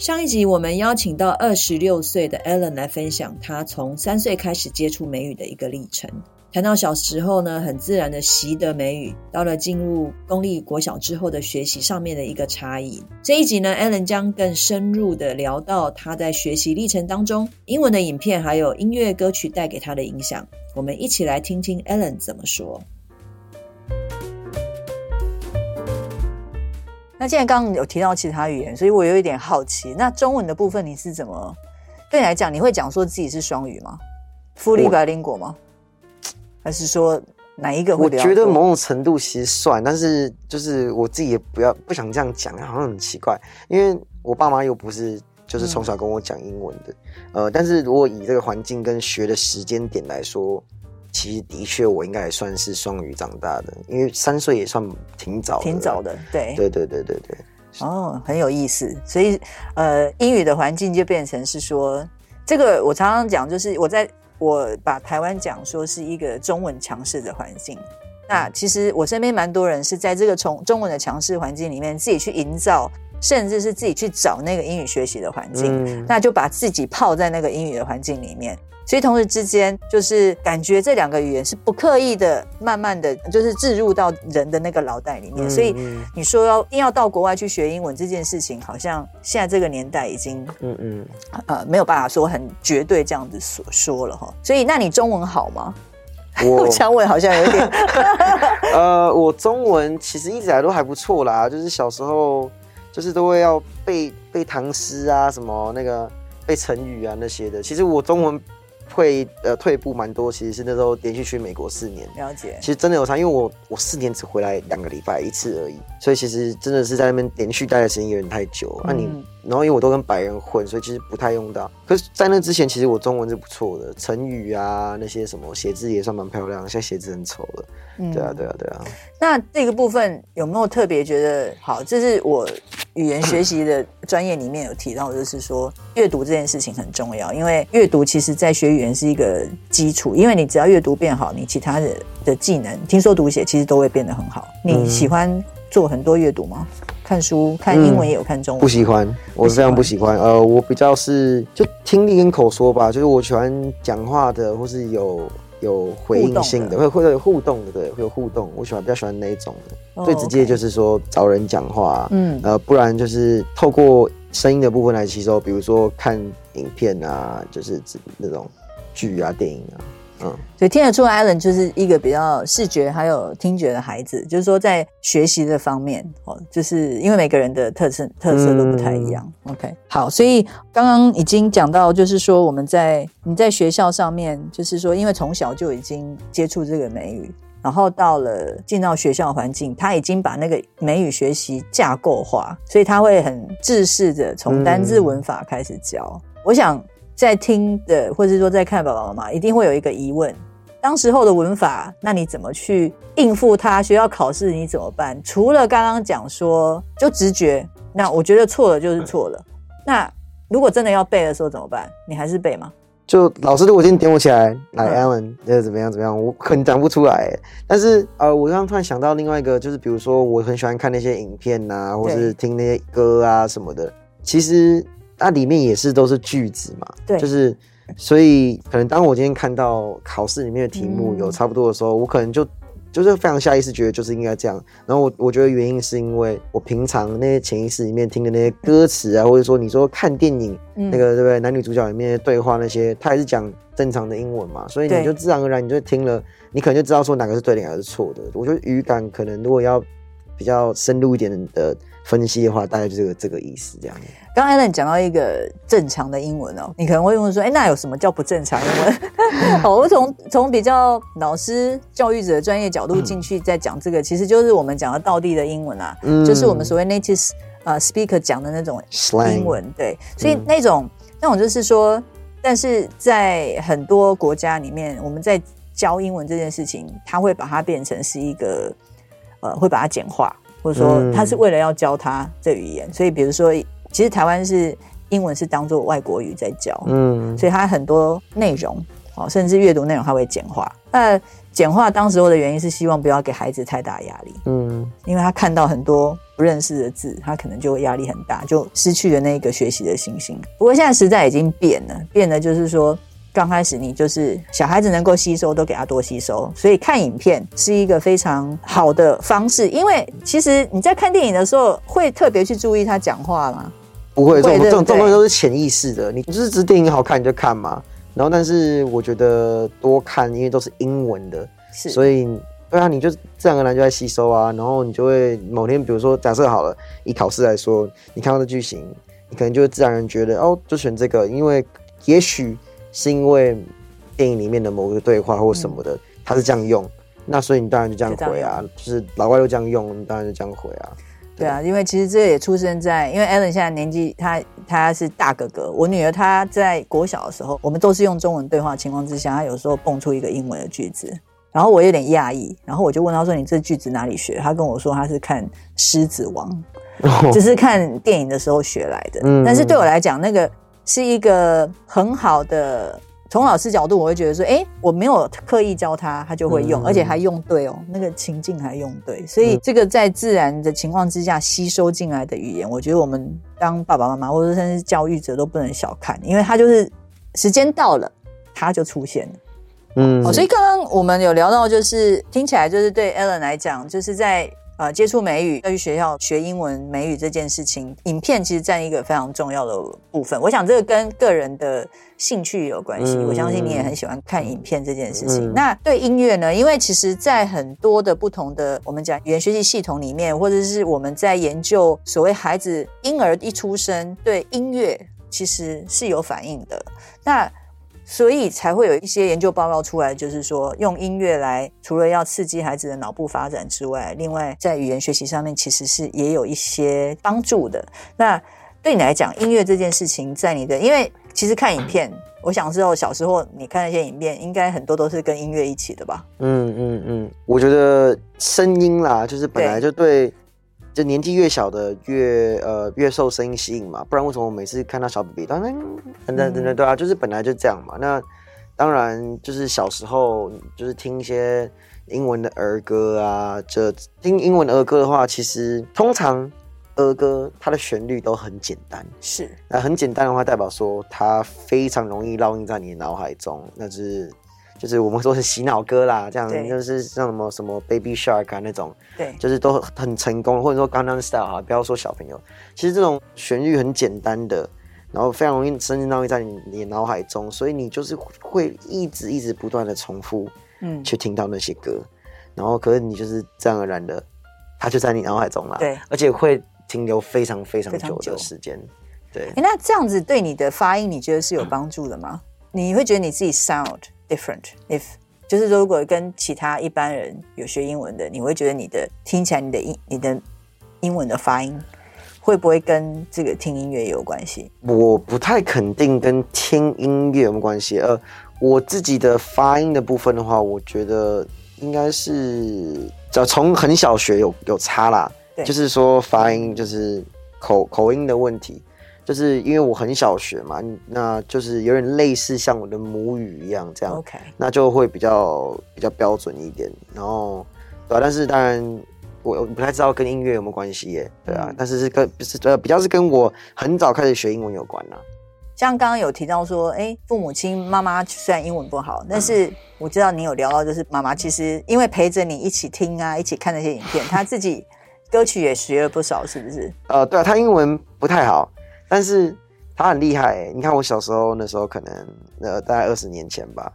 上一集我们邀请到二十六岁的 Allen 来分享他从三岁开始接触美语的一个历程。谈到小时候呢，很自然的习得美语，到了进入公立国小之后的学习上面的一个差异。这一集呢，Allen 将更深入的聊到他在学习历程当中，英文的影片还有音乐歌曲带给他的影响。我们一起来听听 Allen 怎么说。那既然刚刚有提到其他语言，所以我有一点好奇。那中文的部分你是怎么？对你来讲，你会讲说自己是双语吗？Fully bilingual 吗？还是说哪一个会？我觉得某种程度其实算，但是就是我自己也不要不想这样讲，好像很奇怪。因为我爸妈又不是就是从小跟我讲英文的，嗯、呃，但是如果以这个环境跟学的时间点来说。其实的确，我应该也算是双语长大的，因为三岁也算挺早的，挺早的，对，对对对对对。哦，很有意思。所以，呃，英语的环境就变成是说，这个我常常讲，就是我在我把台湾讲说是一个中文强势的环境。那其实我身边蛮多人是在这个从中文的强势环境里面自己去营造，甚至是自己去找那个英语学习的环境，嗯、那就把自己泡在那个英语的环境里面。所以同时之间，就是感觉这两个语言是不刻意的，慢慢的就是置入到人的那个脑袋里面。所以你说要一定要到国外去学英文这件事情，好像现在这个年代已经嗯嗯呃没有办法说很绝对这样子所说了哈。所以那你中文好吗？我想问好像有点 呃，我中文其实一直以来都还不错啦，就是小时候就是都会要背背唐诗啊，什么那个背成语啊那些的。其实我中文。会呃退步蛮多，其实是那时候连续去美国四年，了解。其实真的有差，因为我我四年只回来两个礼拜一次而已，所以其实真的是在那边连续待的时间有点太久。那、嗯啊、你然后因为我都跟白人混，所以其实不太用到。可是，在那之前，其实我中文是不错的，成语啊那些什么写字也算蛮漂亮，现在写字很丑了。嗯，对啊，对啊，对啊。那这个部分有没有特别觉得好？这是我。语言学习的专业里面有提到，就是说阅读这件事情很重要，因为阅读其实在学语言是一个基础，因为你只要阅读变好，你其他的的技能，听说读写其实都会变得很好。你喜欢做很多阅读吗？看书，看英文也有看中文？不喜欢，我是非常不喜欢。呃，我比较是就听力跟口说吧，就是我喜欢讲话的，或是有。有回应性的，会会有互动的，对，会有互动。我喜欢比较喜欢那一种的，oh. 最直接就是说找人讲话，嗯，呃，不然就是透过声音的部分来吸收，比如说看影片啊，就是那种剧啊、电影啊。嗯，所以听得出来，Allen 就是一个比较视觉还有听觉的孩子，就是说在学习的方面，哦，就是因为每个人的特色特色都不太一样。嗯、OK，好，所以刚刚已经讲到，就是说我们在你在学校上面，就是说因为从小就已经接触这个美语，然后到了进到学校环境，他已经把那个美语学习架构化，所以他会很制式的从单字文法开始教。嗯、我想。在听的，或者是说在看爸爸妈妈，一定会有一个疑问：当时候的文法，那你怎么去应付它？学校考试你怎么办？除了刚刚讲说就直觉，那我觉得错了就是错了。那如果真的要背的时候怎么办？你还是背吗？就老师如果今天点我起来，来 Alan，这怎么样？怎么样？我可能讲不出来。但是呃，我刚刚突然想到另外一个，就是比如说我很喜欢看那些影片呐、啊，或是听那些歌啊什么的，其实。它里面也是都是句子嘛，对，就是，所以可能当我今天看到考试里面的题目有差不多的时候，嗯、我可能就就是非常下意识觉得就是应该这样。然后我我觉得原因是因为我平常那些潜意识里面听的那些歌词啊，或者说你说看电影、嗯、那个对不对？男女主角里面的对话那些，他还是讲正常的英文嘛，所以你就自然而然你就听了，你可能就知道说哪个是对的，哪个是错的。我觉得语感可能如果要比较深入一点的。分析的话，大概就这个这个意思这样。刚才你讲到一个正常的英文哦，你可能会问说，哎，那有什么叫不正常英文？好，我从从比较老师、教育者的专业角度进去再讲这个，嗯、其实就是我们讲的道地的英文啊，嗯、就是我们所谓 native 呃 speaker 讲的那种英文，对，所以那种、嗯、那种就是说，但是在很多国家里面，我们在教英文这件事情，他会把它变成是一个呃，会把它简化，或者说他是为了要教他这语言，嗯、所以比如说，其实台湾是英文是当做外国语在教，嗯，所以它很多内容。哦甚至阅读内容它会简化。那简化当时候的原因是希望不要给孩子太大压力，嗯，因为他看到很多不认识的字，他可能就会压力很大，就失去了那个学习的信心。不过现在时代已经变了，变了就是说，刚开始你就是小孩子能够吸收都给他多吸收，所以看影片是一个非常好的方式。因为其实你在看电影的时候会特别去注意他讲话吗？不会，这种这种这种东西都是潜意识的，你就是只电影好看你就看嘛。然后，但是我觉得多看，因为都是英文的，是，所以对啊，你就自然而然就在吸收啊。然后你就会某天，比如说假设好了，以考试来说，你看到的剧情，你可能就会自然而然觉得哦，就选这个，因为也许是因为电影里面的某个对话或什么的，他、嗯、是这样用，那所以你当然就这样回啊，就，就是老外都这样用，你当然就这样回啊。对啊，因为其实这也出生在，因为 Alan 现在年纪，他他是大哥哥。我女儿她在国小的时候，我们都是用中文对话情况之下，她有时候蹦出一个英文的句子，然后我有点讶异，然后我就问她说：“你这句子哪里学？”她跟我说：“她是看《狮子王》，只是看电影的时候学来的。”但是对我来讲，那个是一个很好的。从老师角度，我会觉得说，哎，我没有刻意教他，他就会用，嗯、而且还用对哦，那个情境还用对，所以这个在自然的情况之下吸收进来的语言，我觉得我们当爸爸妈妈或者甚至教育者都不能小看，因为他就是时间到了，他就出现了。嗯，哦，所以刚刚我们有聊到，就是听起来就是对 Ellen 来讲，就是在。呃，接触美语，要去学校学英文美语这件事情，影片其实占一个非常重要的部分。我想这个跟个人的兴趣有关系。嗯、我相信你也很喜欢看影片这件事情。嗯、那对音乐呢？因为其实，在很多的不同的我们讲语言学习系统里面，或者是我们在研究所谓孩子婴儿一出生对音乐其实是有反应的。那所以才会有一些研究报告出来，就是说用音乐来，除了要刺激孩子的脑部发展之外，另外在语言学习上面其实是也有一些帮助的。那对你来讲，音乐这件事情在你的，因为其实看影片，我想知道小时候你看那些影片，应该很多都是跟音乐一起的吧？嗯嗯嗯，我觉得声音啦，就是本来就对。就年纪越小的越呃越受声音吸引嘛，不然为什么我每次看到小 baby 当然等等等等对啊，就是本来就这样嘛。那当然就是小时候就是听一些英文的儿歌啊，这听英文的儿歌的话，其实通常儿歌它的旋律都很简单，是那很简单的话，代表说它非常容易烙印在你的脑海中，那就是。就是我们说是洗脑歌啦，这样就是像什么什么 Baby Shark 啊那种，对，就是都很成功，或者说 Gangnam Style 啊，不要说小朋友，其实这种旋律很简单的，然后非常容易深深烙印在你你脑海中，所以你就是会一直一直不断的重复，嗯，去听到那些歌，然后可是你就是自然而然的，它就在你脑海中了，对，而且会停留非常非常久的时间，对。哎，那这样子对你的发音，你觉得是有帮助的吗？你会觉得你自己 sound different if 就是如果跟其他一般人有学英文的，你会觉得你的听起来你的英你的英文的发音会不会跟这个听音乐有关系？我不太肯定跟听音乐有没有关系。呃，我自己的发音的部分的话，我觉得应该是只要从很小学有有差啦，对就是说发音就是口口音的问题。就是因为我很小学嘛，那就是有点类似像我的母语一样这样，OK，那就会比较比较标准一点。然后，对啊，但是当然我我不太知道跟音乐有没有关系耶，对啊，嗯、但是是跟是呃比较是跟我很早开始学英文有关啦。像刚刚有提到说，哎、欸，父母亲妈妈虽然英文不好，但是我知道你有聊到，就是妈妈其实因为陪着你一起听啊，一起看那些影片，她自己歌曲也学了不少，是不是？呃，对啊，她英文不太好。但是他很厉害欸，你看我小时候那时候可能呃大概二十年前吧，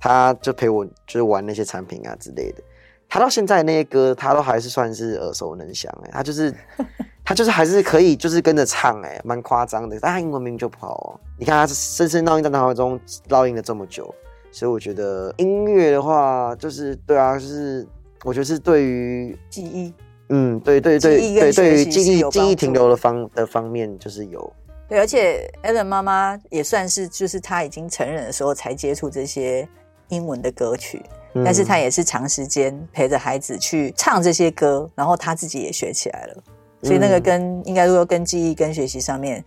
他就陪我就是玩那些产品啊之类的，他到现在那些歌他都还是算是耳熟能详哎，他就是 他就是还是可以就是跟着唱哎，蛮夸张的，但他英文明明就不好哦，你看他深深烙印在脑海中烙印了这么久，所以我觉得音乐的话就是对啊，就是我觉得是对于记忆。嗯，对对对对，对于记忆记忆停留的方的方面就是有。对，而且 Ellen 妈妈也算是，就是她已经成人的时候才接触这些英文的歌曲，嗯、但是她也是长时间陪着孩子去唱这些歌，然后她自己也学起来了。所以那个跟、嗯、应该说跟记忆跟学习上面，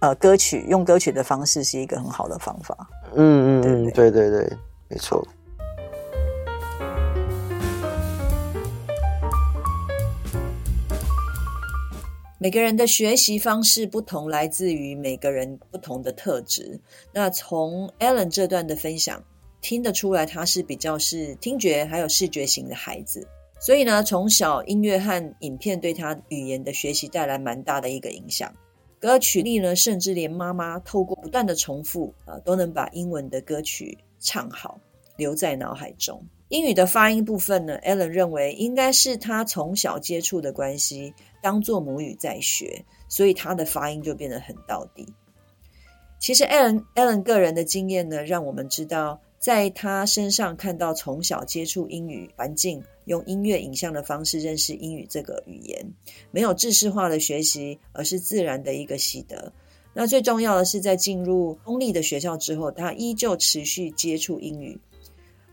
呃，歌曲用歌曲的方式是一个很好的方法。嗯嗯嗯，对对对，没错。每个人的学习方式不同，来自于每个人不同的特质。那从 Ellen 这段的分享听得出来，他是比较是听觉还有视觉型的孩子。所以呢，从小音乐和影片对他语言的学习带来蛮大的一个影响。歌曲力呢，甚至连妈妈透过不断的重复啊，都能把英文的歌曲唱好，留在脑海中。英语的发音部分呢，Ellen 认为应该是他从小接触的关系。当做母语在学，所以他的发音就变得很道地。其实，Ellen Ellen 个人的经验呢，让我们知道，在他身上看到从小接触英语环境，用音乐影像的方式认识英语这个语言，没有制式化的学习，而是自然的一个习得。那最重要的是，在进入公立的学校之后，他依旧持续接触英语，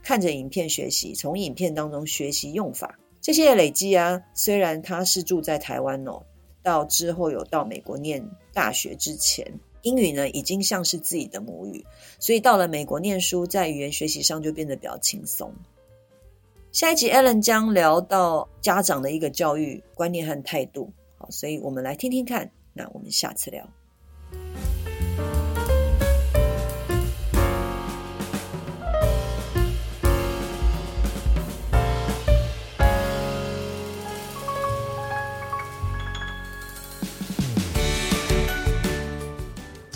看着影片学习，从影片当中学习用法。这些累积啊，虽然他是住在台湾哦，到之后有到美国念大学之前，英语呢已经像是自己的母语，所以到了美国念书，在语言学习上就变得比较轻松。下一集 Ellen 将聊到家长的一个教育观念和态度，好，所以我们来听听看。那我们下次聊。